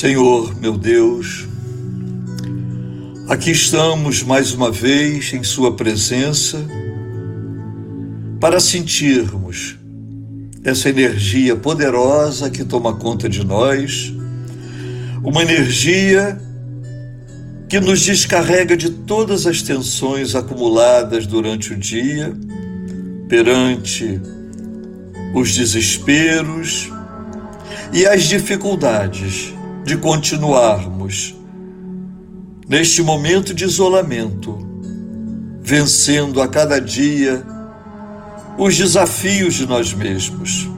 Senhor, meu Deus, aqui estamos mais uma vez em Sua presença para sentirmos essa energia poderosa que toma conta de nós, uma energia que nos descarrega de todas as tensões acumuladas durante o dia, perante os desesperos e as dificuldades de continuarmos neste momento de isolamento, vencendo a cada dia os desafios de nós mesmos,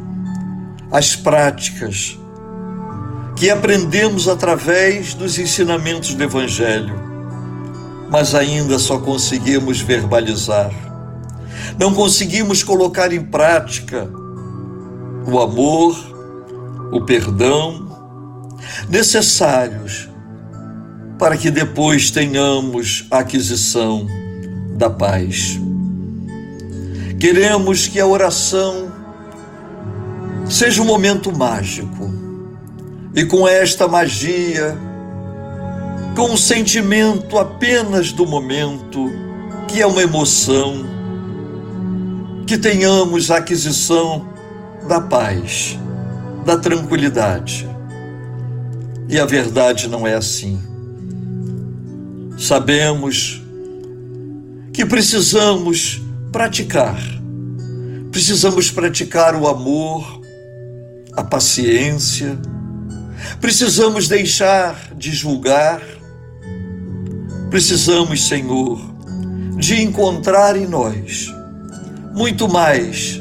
as práticas que aprendemos através dos ensinamentos do Evangelho, mas ainda só conseguimos verbalizar. Não conseguimos colocar em prática o amor, o perdão, necessários para que depois tenhamos a aquisição da paz. Queremos que a oração seja um momento mágico e com esta magia, com o um sentimento apenas do momento, que é uma emoção, que tenhamos a aquisição da paz, da tranquilidade e a verdade não é assim. Sabemos que precisamos praticar, precisamos praticar o amor, a paciência, precisamos deixar de julgar, precisamos, Senhor, de encontrar em nós muito mais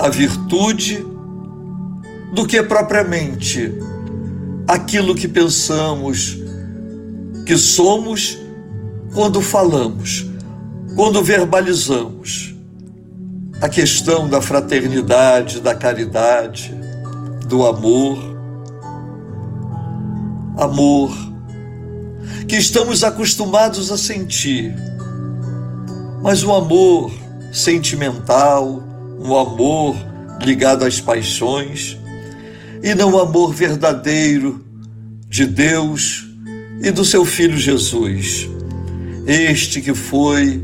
a virtude do que propriamente aquilo que pensamos que somos quando falamos, quando verbalizamos. A questão da fraternidade, da caridade, do amor. Amor que estamos acostumados a sentir, mas um amor sentimental, um amor ligado às paixões e não o amor verdadeiro de Deus e do seu Filho Jesus. Este que foi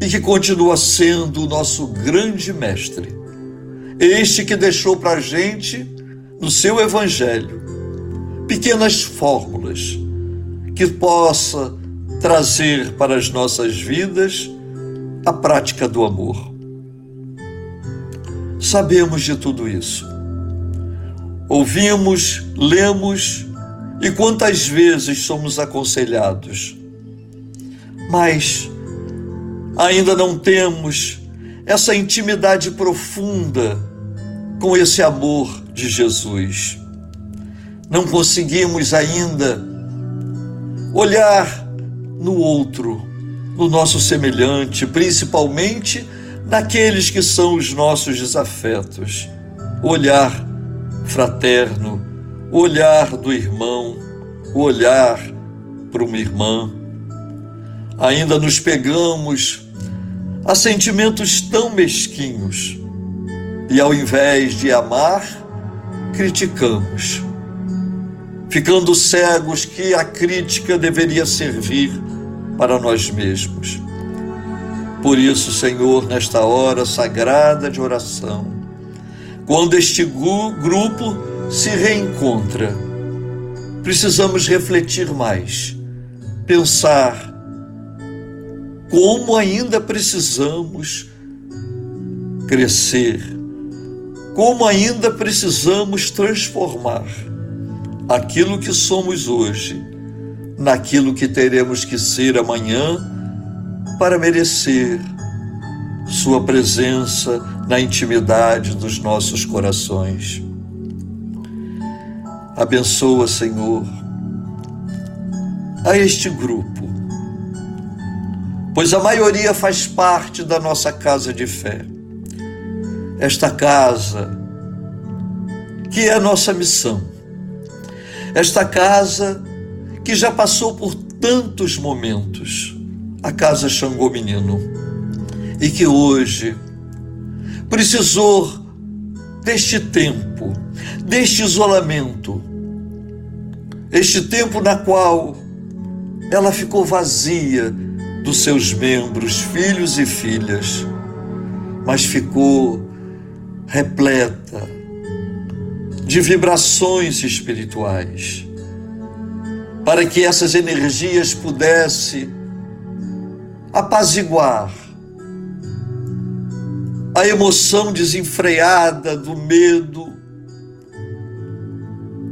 e que continua sendo o nosso grande mestre. Este que deixou para a gente, no seu Evangelho, pequenas fórmulas que possa trazer para as nossas vidas a prática do amor. Sabemos de tudo isso Ouvimos, lemos e quantas vezes somos aconselhados, mas ainda não temos essa intimidade profunda com esse amor de Jesus. Não conseguimos ainda olhar no outro, no nosso semelhante, principalmente naqueles que são os nossos desafetos. Olhar fraterno, o olhar do irmão, o olhar para uma irmã. Ainda nos pegamos a sentimentos tão mesquinhos e, ao invés de amar, criticamos, ficando cegos que a crítica deveria servir para nós mesmos. Por isso, Senhor, nesta hora sagrada de oração, quando este grupo se reencontra, precisamos refletir mais, pensar como ainda precisamos crescer, como ainda precisamos transformar aquilo que somos hoje naquilo que teremos que ser amanhã para merecer Sua presença na intimidade dos nossos corações. Abençoa, Senhor, a este grupo, pois a maioria faz parte da nossa casa de fé. Esta casa que é a nossa missão. Esta casa que já passou por tantos momentos, a casa Xangô Menino, e que hoje precisou deste tempo, deste isolamento, este tempo na qual ela ficou vazia dos seus membros, filhos e filhas, mas ficou repleta de vibrações espirituais, para que essas energias pudessem apaziguar a emoção desenfreada do medo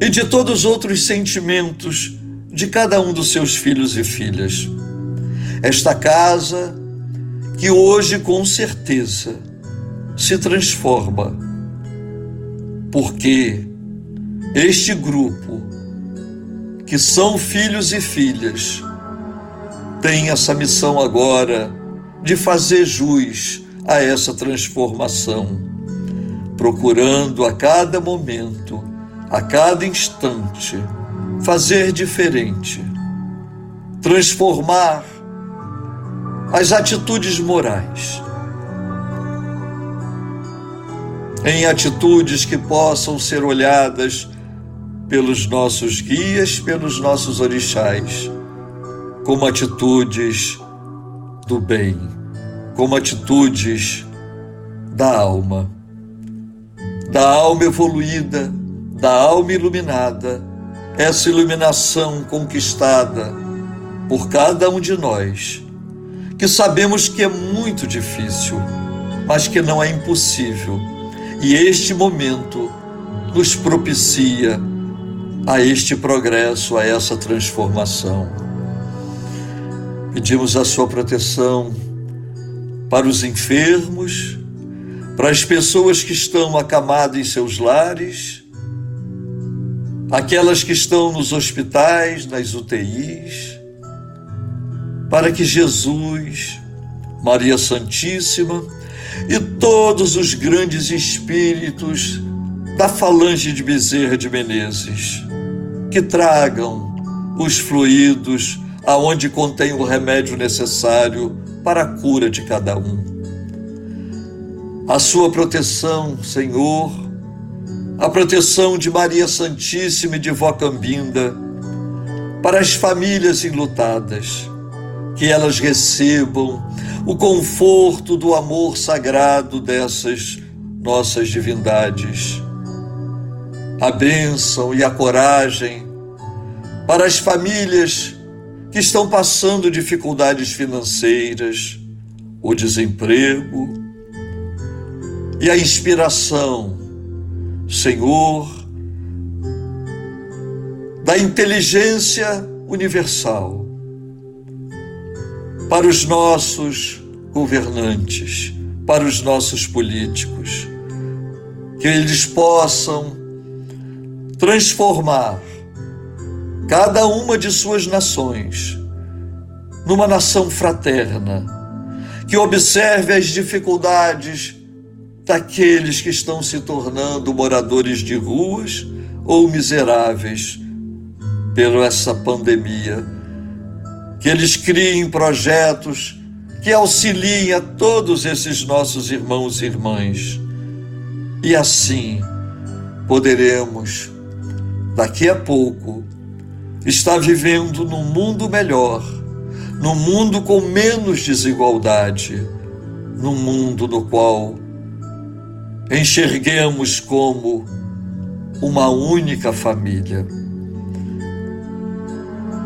e de todos os outros sentimentos de cada um dos seus filhos e filhas. Esta casa que hoje com certeza se transforma, porque este grupo, que são filhos e filhas, tem essa missão agora de fazer jus a essa transformação, procurando a cada momento, a cada instante, fazer diferente, transformar as atitudes morais em atitudes que possam ser olhadas pelos nossos guias, pelos nossos orixás, como atitudes do bem, como atitudes da alma, da alma evoluída, da alma iluminada, essa iluminação conquistada por cada um de nós, que sabemos que é muito difícil, mas que não é impossível. E este momento nos propicia a este progresso, a essa transformação. Pedimos a sua proteção para os enfermos, para as pessoas que estão acamadas em seus lares, aquelas que estão nos hospitais, nas UTIs, para que Jesus, Maria Santíssima e todos os grandes espíritos da falange de Bezerra de Menezes, que tragam os fluidos aonde contém o remédio necessário para a cura de cada um. A sua proteção, Senhor, a proteção de Maria Santíssima e de Vó Cambinda, para as famílias enlutadas, que elas recebam o conforto do amor sagrado dessas nossas divindades, a bênção e a coragem para as famílias que estão passando dificuldades financeiras, o desemprego e a inspiração, Senhor, da inteligência universal para os nossos governantes, para os nossos políticos, que eles possam transformar cada uma de suas nações, numa nação fraterna, que observe as dificuldades daqueles que estão se tornando moradores de ruas ou miseráveis pela essa pandemia. Que eles criem projetos que auxiliem a todos esses nossos irmãos e irmãs. E assim poderemos, daqui a pouco, está vivendo num mundo melhor, num mundo com menos desigualdade, num mundo no qual enxerguemos como uma única família.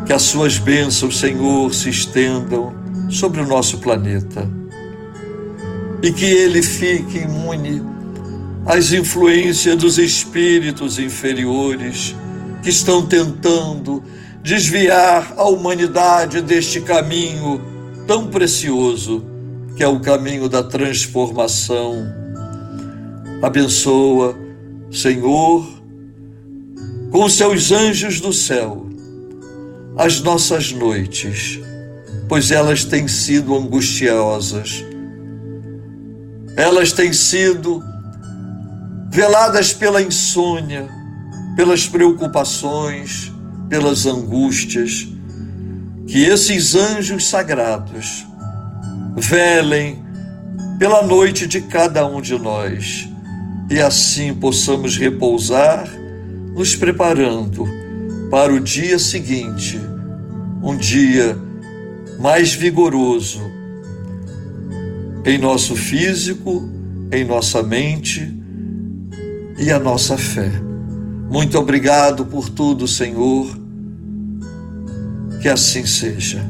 Que as suas bênçãos, Senhor, se estendam sobre o nosso planeta e que ele fique imune às influências dos espíritos inferiores que estão tentando desviar a humanidade deste caminho tão precioso que é o caminho da transformação. Abençoa, Senhor, com seus anjos do céu, as nossas noites, pois elas têm sido angustiosas, elas têm sido veladas pela insônia, pelas preocupações, pelas angústias, que esses anjos sagrados velem pela noite de cada um de nós e assim possamos repousar, nos preparando para o dia seguinte, um dia mais vigoroso em nosso físico, em nossa mente e a nossa fé. Muito obrigado por tudo, Senhor. Que assim seja.